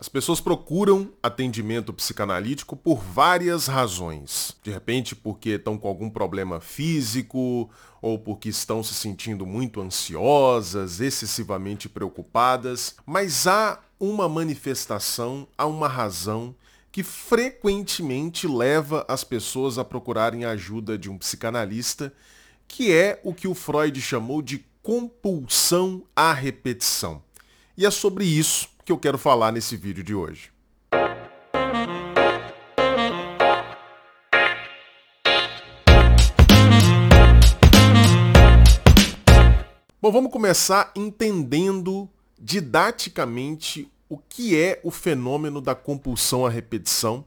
As pessoas procuram atendimento psicanalítico por várias razões. De repente, porque estão com algum problema físico, ou porque estão se sentindo muito ansiosas, excessivamente preocupadas. Mas há uma manifestação, há uma razão que frequentemente leva as pessoas a procurarem a ajuda de um psicanalista, que é o que o Freud chamou de compulsão à repetição. E é sobre isso que eu quero falar nesse vídeo de hoje. Bom, vamos começar entendendo didaticamente o que é o fenômeno da compulsão à repetição,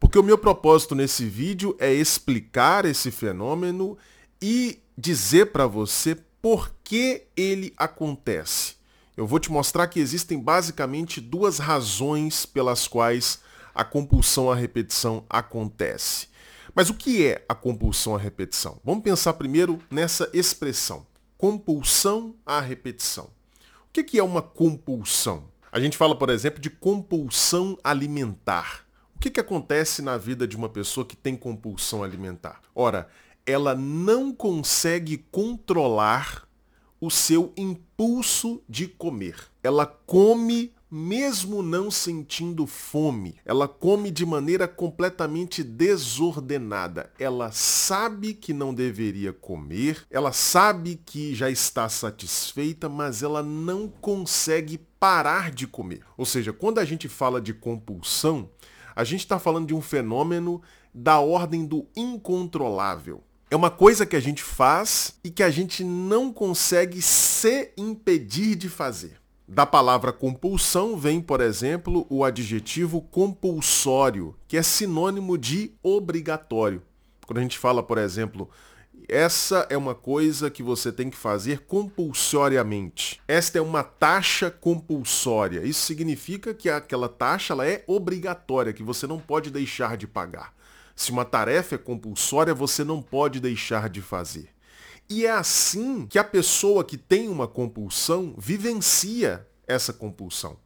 porque o meu propósito nesse vídeo é explicar esse fenômeno e dizer para você por que ele acontece eu vou te mostrar que existem basicamente duas razões pelas quais a compulsão à repetição acontece. Mas o que é a compulsão à repetição? Vamos pensar primeiro nessa expressão, compulsão à repetição. O que é uma compulsão? A gente fala, por exemplo, de compulsão alimentar. O que, que acontece na vida de uma pessoa que tem compulsão alimentar? Ora, ela não consegue controlar o seu impulso de comer. Ela come mesmo não sentindo fome. Ela come de maneira completamente desordenada. Ela sabe que não deveria comer, ela sabe que já está satisfeita, mas ela não consegue parar de comer. Ou seja, quando a gente fala de compulsão, a gente está falando de um fenômeno da ordem do incontrolável. É uma coisa que a gente faz e que a gente não consegue se impedir de fazer. Da palavra compulsão vem, por exemplo, o adjetivo compulsório, que é sinônimo de obrigatório. Quando a gente fala, por exemplo, essa é uma coisa que você tem que fazer compulsoriamente. Esta é uma taxa compulsória. Isso significa que aquela taxa ela é obrigatória, que você não pode deixar de pagar. Se uma tarefa é compulsória, você não pode deixar de fazer. E é assim que a pessoa que tem uma compulsão vivencia essa compulsão.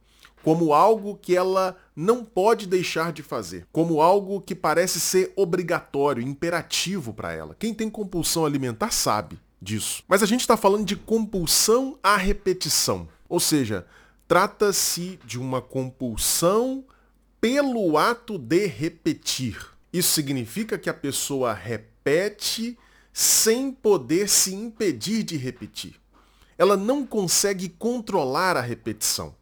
Como algo que ela não pode deixar de fazer. Como algo que parece ser obrigatório, imperativo para ela. Quem tem compulsão alimentar sabe disso. Mas a gente está falando de compulsão à repetição. Ou seja, trata-se de uma compulsão pelo ato de repetir. Isso significa que a pessoa repete sem poder se impedir de repetir. Ela não consegue controlar a repetição.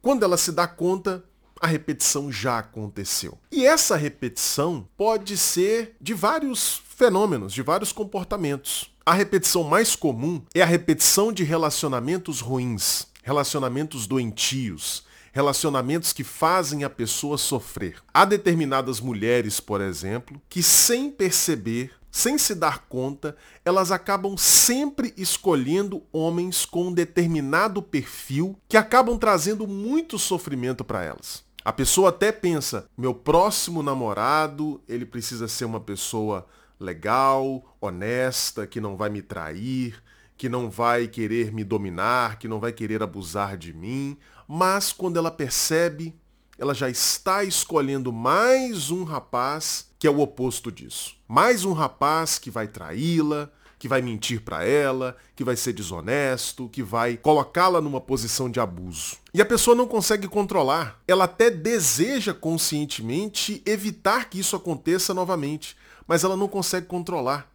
Quando ela se dá conta, a repetição já aconteceu. E essa repetição pode ser de vários fenômenos, de vários comportamentos. A repetição mais comum é a repetição de relacionamentos ruins, relacionamentos doentios, relacionamentos que fazem a pessoa sofrer. Há determinadas mulheres, por exemplo, que sem perceber, sem se dar conta, elas acabam sempre escolhendo homens com um determinado perfil que acabam trazendo muito sofrimento para elas. A pessoa até pensa, meu próximo namorado, ele precisa ser uma pessoa legal, honesta, que não vai me trair, que não vai querer me dominar, que não vai querer abusar de mim, mas quando ela percebe, ela já está escolhendo mais um rapaz que é o oposto disso. Mais um rapaz que vai traí-la, que vai mentir para ela, que vai ser desonesto, que vai colocá-la numa posição de abuso. E a pessoa não consegue controlar. Ela até deseja conscientemente evitar que isso aconteça novamente, mas ela não consegue controlar.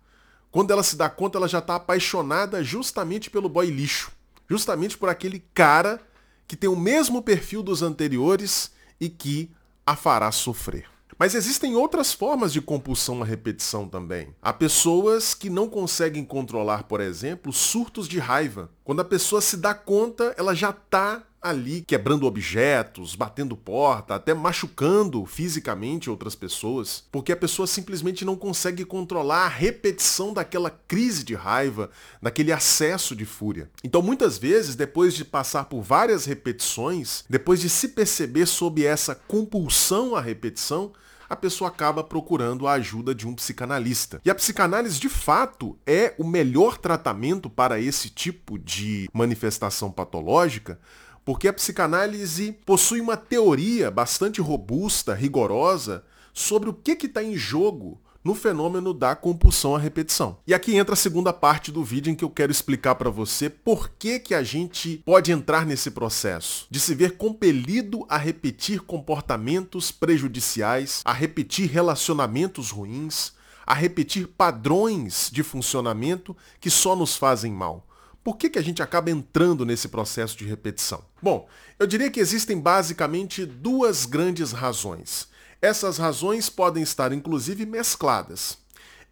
Quando ela se dá conta, ela já está apaixonada justamente pelo boy lixo. Justamente por aquele cara que tem o mesmo perfil dos anteriores e que a fará sofrer. Mas existem outras formas de compulsão à repetição também. Há pessoas que não conseguem controlar, por exemplo, surtos de raiva. Quando a pessoa se dá conta, ela já está ali quebrando objetos, batendo porta, até machucando fisicamente outras pessoas, porque a pessoa simplesmente não consegue controlar a repetição daquela crise de raiva, daquele acesso de fúria. Então muitas vezes, depois de passar por várias repetições, depois de se perceber sob essa compulsão à repetição, a pessoa acaba procurando a ajuda de um psicanalista. E a psicanálise, de fato, é o melhor tratamento para esse tipo de manifestação patológica, Porque a psicanálise possui uma teoria bastante robusta, rigorosa, sobre o que está em jogo no fenômeno da compulsão à repetição. E aqui entra a segunda parte do vídeo em que eu quero explicar para você por que, que a gente pode entrar nesse processo de se ver compelido a repetir comportamentos prejudiciais, a repetir relacionamentos ruins, a repetir padrões de funcionamento que só nos fazem mal. Por que, que a gente acaba entrando nesse processo de repetição? Bom, eu diria que existem basicamente duas grandes razões. Essas razões podem estar inclusive mescladas.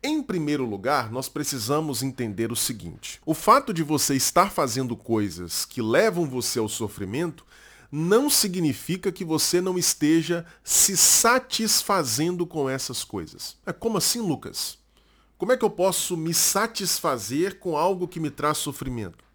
Em primeiro lugar, nós precisamos entender o seguinte: o fato de você estar fazendo coisas que levam você ao sofrimento não significa que você não esteja se satisfazendo com essas coisas. É como assim, Lucas? Como é que eu posso me satisfazer com algo que me traz sofrimento?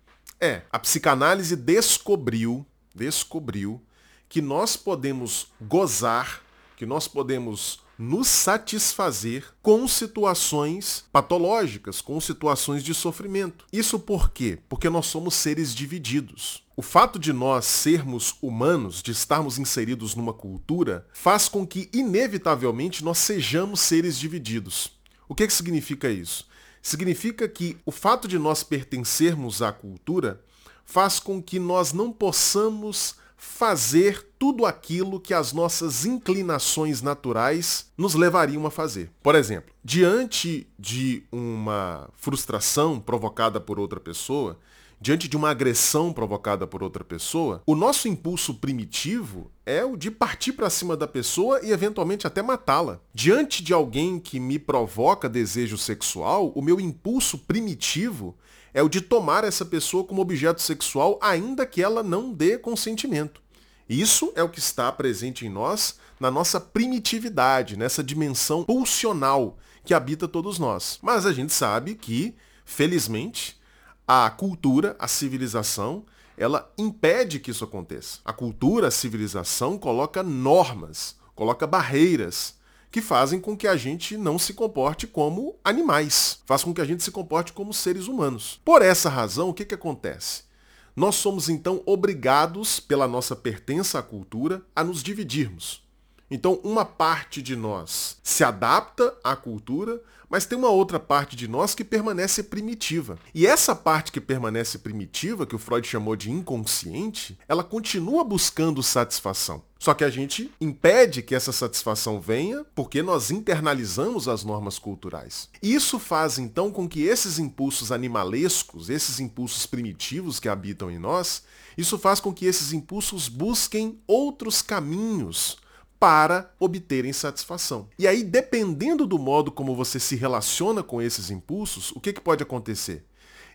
É, a psicanálise descobriu, descobriu que nós podemos gozar que nós podemos nos satisfazer com situações patológicas, com situações de sofrimento. Isso por quê? Porque nós somos seres divididos. O fato de nós sermos humanos, de estarmos inseridos numa cultura, faz com que, inevitavelmente, nós sejamos seres divididos. O que, que significa isso? Significa que o fato de nós pertencermos à cultura faz com que nós não possamos fazer tudo aquilo que as nossas inclinações naturais nos levariam a fazer. Por exemplo, diante de uma frustração provocada por outra pessoa, diante de uma agressão provocada por outra pessoa, o nosso impulso primitivo é o de partir para cima da pessoa e eventualmente até matá-la. Diante de alguém que me provoca desejo sexual, o meu impulso primitivo é o de tomar essa pessoa como objeto sexual, ainda que ela não dê consentimento. Isso é o que está presente em nós, na nossa primitividade, nessa dimensão pulsional que habita todos nós. Mas a gente sabe que, felizmente, a cultura, a civilização, ela impede que isso aconteça. A cultura, a civilização coloca normas, coloca barreiras que fazem com que a gente não se comporte como animais, faz com que a gente se comporte como seres humanos. Por essa razão, o que, que acontece? Nós somos então obrigados, pela nossa pertença à cultura, a nos dividirmos. Então, uma parte de nós se adapta à cultura, mas tem uma outra parte de nós que permanece primitiva. E essa parte que permanece primitiva, que o Freud chamou de inconsciente, ela continua buscando satisfação. Só que a gente impede que essa satisfação venha porque nós internalizamos as normas culturais. Isso faz então com que esses impulsos animalescos, esses impulsos primitivos que habitam em nós, isso faz com que esses impulsos busquem outros caminhos para obterem satisfação. E aí, dependendo do modo como você se relaciona com esses impulsos, o que, que pode acontecer?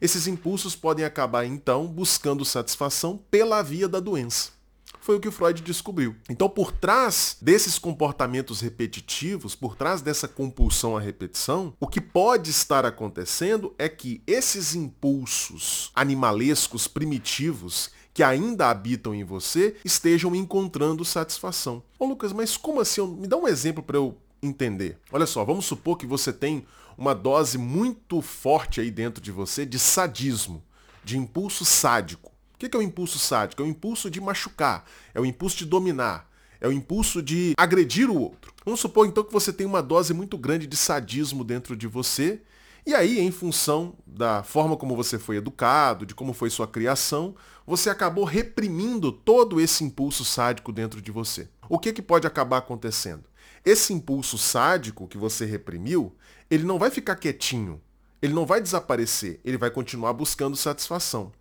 Esses impulsos podem acabar, então, buscando satisfação pela via da doença. Foi o que Freud descobriu. Então, por trás desses comportamentos repetitivos, por trás dessa compulsão à repetição, o que pode estar acontecendo é que esses impulsos animalescos primitivos que ainda habitam em você estejam encontrando satisfação. Ô Lucas, mas como assim? Me dá um exemplo para eu entender. Olha só, vamos supor que você tem uma dose muito forte aí dentro de você de sadismo, de impulso sádico. O que é o impulso sádico? É o impulso de machucar, é o impulso de dominar, é o impulso de agredir o outro. Vamos supor então que você tem uma dose muito grande de sadismo dentro de você e aí, em função da forma como você foi educado, de como foi sua criação, você acabou reprimindo todo esse impulso sádico dentro de você. O que, que pode acabar acontecendo? Esse impulso sádico que você reprimiu, ele não vai ficar quietinho, ele não vai desaparecer, ele vai continuar buscando satisfação.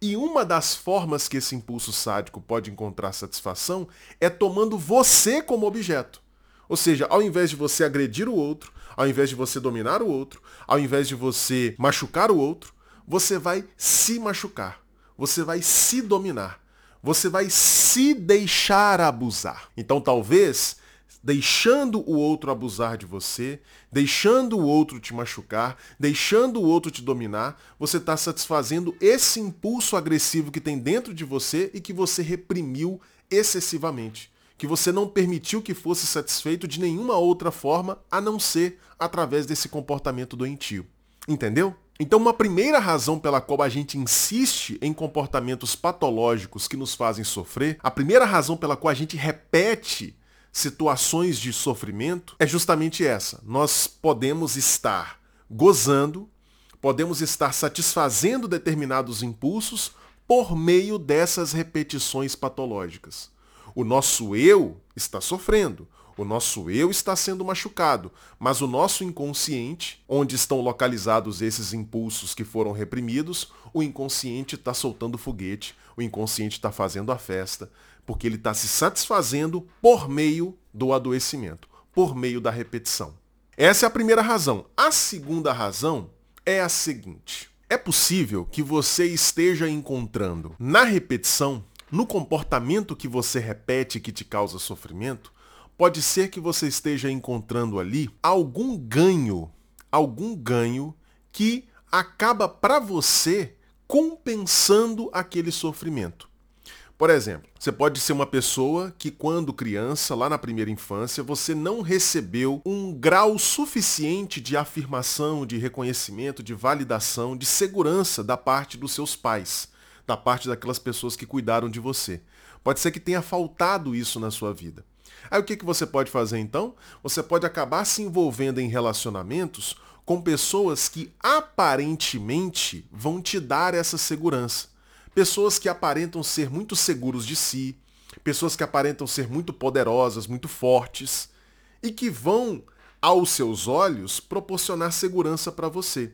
E uma das formas que esse impulso sádico pode encontrar satisfação é tomando você como objeto. Ou seja, ao invés de você agredir o outro, ao invés de você dominar o outro, ao invés de você machucar o outro, você vai se machucar. Você vai se dominar. Você vai se deixar abusar. Então talvez deixando o outro abusar de você, deixando o outro te machucar, deixando o outro te dominar, você está satisfazendo esse impulso agressivo que tem dentro de você e que você reprimiu excessivamente que você não permitiu que fosse satisfeito de nenhuma outra forma a não ser através desse comportamento doentio. Entendeu? Então, uma primeira razão pela qual a gente insiste em comportamentos patológicos que nos fazem sofrer, a primeira razão pela qual a gente repete situações de sofrimento é justamente essa. Nós podemos estar gozando, podemos estar satisfazendo determinados impulsos por meio dessas repetições patológicas. O nosso eu está sofrendo, o nosso eu está sendo machucado, mas o nosso inconsciente, onde estão localizados esses impulsos que foram reprimidos, o inconsciente está soltando foguete, o inconsciente está fazendo a festa, porque ele está se satisfazendo por meio do adoecimento, por meio da repetição. Essa é a primeira razão. A segunda razão é a seguinte. É possível que você esteja encontrando na repetição, no comportamento que você repete que te causa sofrimento, pode ser que você esteja encontrando ali algum ganho, algum ganho que acaba para você compensando aquele sofrimento. Por exemplo, você pode ser uma pessoa que quando criança, lá na primeira infância, você não recebeu um grau suficiente de afirmação, de reconhecimento, de validação, de segurança da parte dos seus pais, da parte daquelas pessoas que cuidaram de você. Pode ser que tenha faltado isso na sua vida. Aí o que, que você pode fazer então? Você pode acabar se envolvendo em relacionamentos com pessoas que aparentemente vão te dar essa segurança. Pessoas que aparentam ser muito seguros de si, pessoas que aparentam ser muito poderosas, muito fortes e que vão, aos seus olhos, proporcionar segurança para você.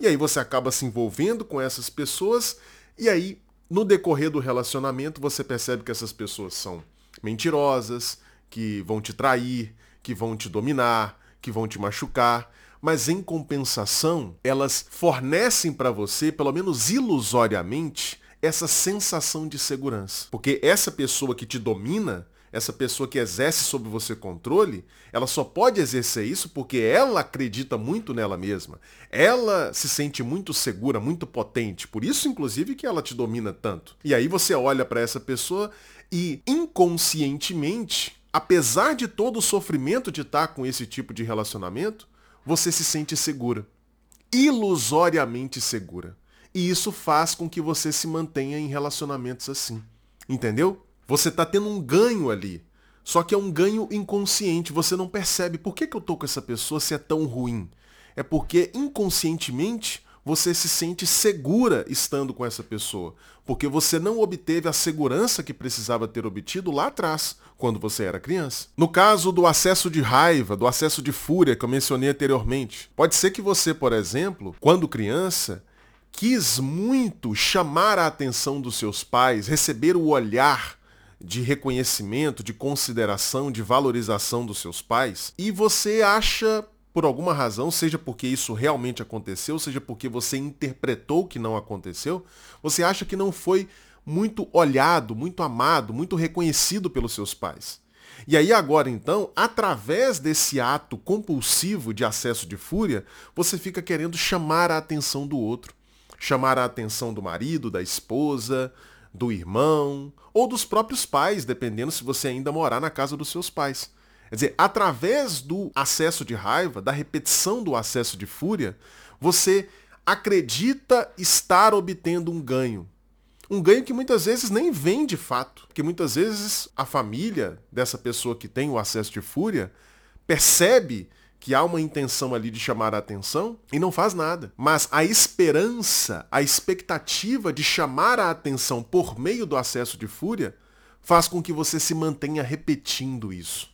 E aí você acaba se envolvendo com essas pessoas e aí no decorrer do relacionamento você percebe que essas pessoas são mentirosas, que vão te trair, que vão te dominar, que vão te machucar, mas em compensação, elas fornecem para você, pelo menos ilusoriamente, essa sensação de segurança. Porque essa pessoa que te domina, essa pessoa que exerce sobre você controle, ela só pode exercer isso porque ela acredita muito nela mesma. Ela se sente muito segura, muito potente. Por isso, inclusive, que ela te domina tanto. E aí você olha para essa pessoa e inconscientemente apesar de todo o sofrimento de estar com esse tipo de relacionamento, você se sente segura. Ilusoriamente segura. E isso faz com que você se mantenha em relacionamentos assim. Entendeu? Você está tendo um ganho ali. Só que é um ganho inconsciente. Você não percebe por que, que eu tô com essa pessoa se é tão ruim. É porque inconscientemente você se sente segura estando com essa pessoa, porque você não obteve a segurança que precisava ter obtido lá atrás, quando você era criança. No caso do acesso de raiva, do acesso de fúria que eu mencionei anteriormente, pode ser que você, por exemplo, quando criança, quis muito chamar a atenção dos seus pais, receber o olhar de reconhecimento, de consideração, de valorização dos seus pais, e você acha por alguma razão, seja porque isso realmente aconteceu, seja porque você interpretou que não aconteceu, você acha que não foi muito olhado, muito amado, muito reconhecido pelos seus pais. E aí agora então, através desse ato compulsivo de acesso de fúria, você fica querendo chamar a atenção do outro, chamar a atenção do marido, da esposa, do irmão ou dos próprios pais, dependendo se você ainda morar na casa dos seus pais. Quer dizer, através do acesso de raiva, da repetição do acesso de fúria, você acredita estar obtendo um ganho. Um ganho que muitas vezes nem vem de fato. Porque muitas vezes a família dessa pessoa que tem o acesso de fúria percebe que há uma intenção ali de chamar a atenção e não faz nada. Mas a esperança, a expectativa de chamar a atenção por meio do acesso de fúria faz com que você se mantenha repetindo isso.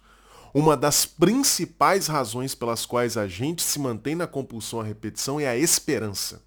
Uma das principais razões pelas quais a gente se mantém na compulsão à repetição é a esperança.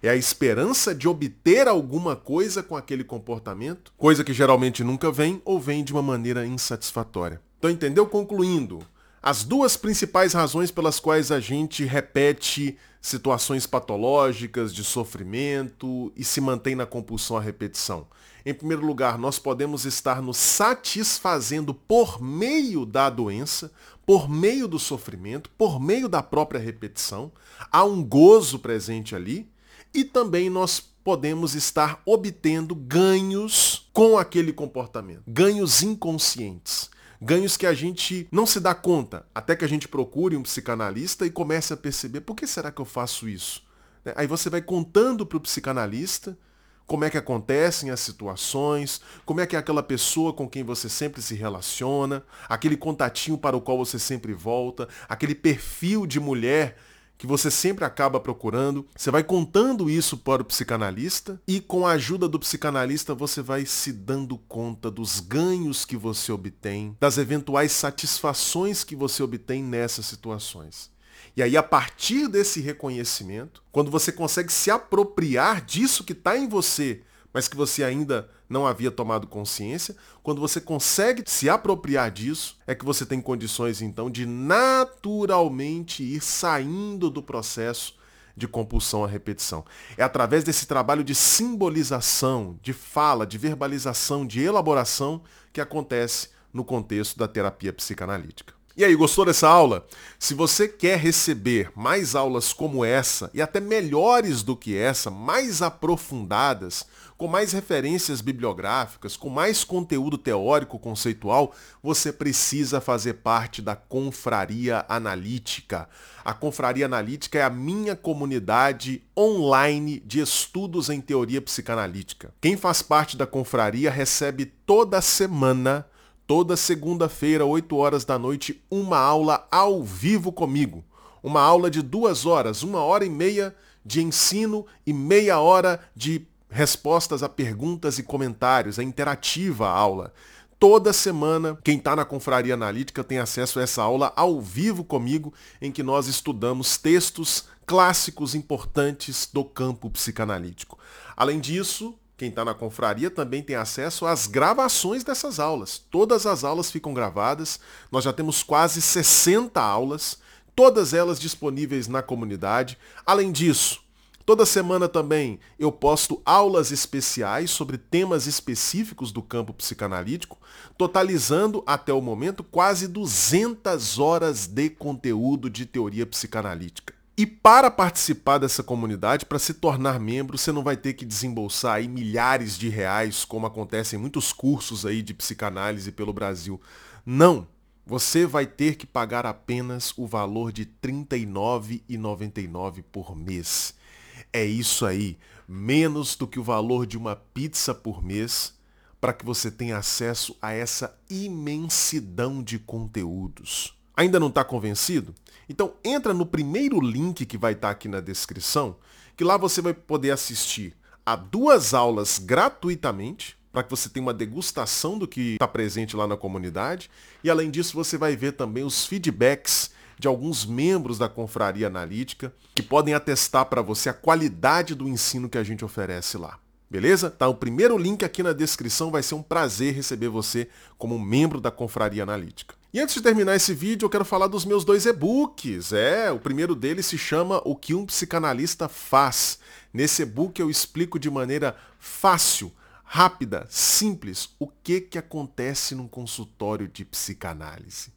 É a esperança de obter alguma coisa com aquele comportamento, coisa que geralmente nunca vem ou vem de uma maneira insatisfatória. Então, entendeu? Concluindo, as duas principais razões pelas quais a gente repete situações patológicas de sofrimento e se mantém na compulsão à repetição em primeiro lugar, nós podemos estar nos satisfazendo por meio da doença, por meio do sofrimento, por meio da própria repetição. Há um gozo presente ali. E também nós podemos estar obtendo ganhos com aquele comportamento. Ganhos inconscientes. Ganhos que a gente não se dá conta, até que a gente procure um psicanalista e comece a perceber por que será que eu faço isso? Né? Aí você vai contando para o psicanalista como é que acontecem as situações, como é que é aquela pessoa com quem você sempre se relaciona, aquele contatinho para o qual você sempre volta, aquele perfil de mulher que você sempre acaba procurando. Você vai contando isso para o psicanalista e com a ajuda do psicanalista você vai se dando conta dos ganhos que você obtém, das eventuais satisfações que você obtém nessas situações. E aí, a partir desse reconhecimento, quando você consegue se apropriar disso que está em você, mas que você ainda não havia tomado consciência, quando você consegue se apropriar disso, é que você tem condições então de naturalmente ir saindo do processo de compulsão à repetição. É através desse trabalho de simbolização, de fala, de verbalização, de elaboração que acontece no contexto da terapia psicanalítica. E aí, gostou dessa aula? Se você quer receber mais aulas como essa e até melhores do que essa, mais aprofundadas, com mais referências bibliográficas, com mais conteúdo teórico conceitual, você precisa fazer parte da Confraria Analítica. A Confraria Analítica é a minha comunidade online de estudos em teoria psicanalítica. Quem faz parte da confraria recebe toda semana toda segunda-feira, 8 horas da noite, uma aula ao vivo comigo. Uma aula de duas horas, uma hora e meia de ensino e meia hora de respostas a perguntas e comentários. É interativa a aula. Toda semana, quem está na Confraria Analítica tem acesso a essa aula ao vivo comigo, em que nós estudamos textos clássicos importantes do campo psicanalítico. Além disso, quem está na confraria também tem acesso às gravações dessas aulas. Todas as aulas ficam gravadas. Nós já temos quase 60 aulas, todas elas disponíveis na comunidade. Além disso, toda semana também eu posto aulas especiais sobre temas específicos do campo psicanalítico, totalizando até o momento quase 200 horas de conteúdo de teoria psicanalítica. E para participar dessa comunidade, para se tornar membro, você não vai ter que desembolsar aí milhares de reais, como acontece em muitos cursos aí de psicanálise pelo Brasil. Não! Você vai ter que pagar apenas o valor de R$ 39,99 por mês. É isso aí, menos do que o valor de uma pizza por mês, para que você tenha acesso a essa imensidão de conteúdos. Ainda não está convencido? Então entra no primeiro link que vai estar tá aqui na descrição, que lá você vai poder assistir a duas aulas gratuitamente, para que você tenha uma degustação do que está presente lá na comunidade. E além disso, você vai ver também os feedbacks de alguns membros da Confraria Analítica que podem atestar para você a qualidade do ensino que a gente oferece lá. Beleza? Tá, o primeiro link aqui na descrição vai ser um prazer receber você como membro da Confraria Analítica. E antes de terminar esse vídeo, eu quero falar dos meus dois e-books. É, o primeiro deles se chama O que um psicanalista faz. Nesse e-book eu explico de maneira fácil, rápida, simples, o que, que acontece num consultório de psicanálise.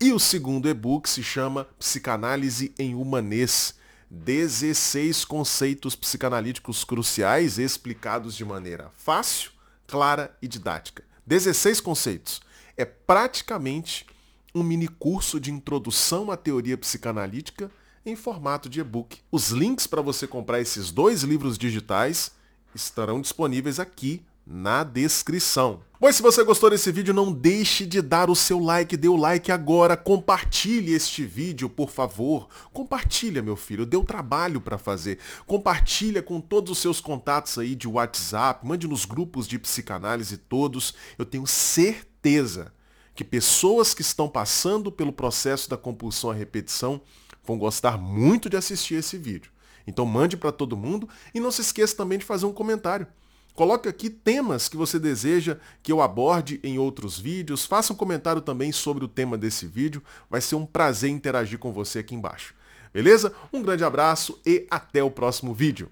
E o segundo e-book se chama Psicanálise em Humanês. 16 conceitos psicanalíticos cruciais explicados de maneira fácil, clara e didática. 16 conceitos. É praticamente um mini curso de introdução à teoria psicanalítica em formato de e-book. Os links para você comprar esses dois livros digitais estarão disponíveis aqui na descrição. Pois se você gostou desse vídeo, não deixe de dar o seu like, dê o like agora, compartilhe este vídeo, por favor. Compartilha, meu filho, deu trabalho para fazer. Compartilha com todos os seus contatos aí de WhatsApp, mande nos grupos de psicanálise todos. Eu tenho certeza que pessoas que estão passando pelo processo da compulsão à repetição vão gostar muito de assistir esse vídeo. Então mande para todo mundo e não se esqueça também de fazer um comentário. Coloque aqui temas que você deseja que eu aborde em outros vídeos. Faça um comentário também sobre o tema desse vídeo. Vai ser um prazer interagir com você aqui embaixo. Beleza? Um grande abraço e até o próximo vídeo.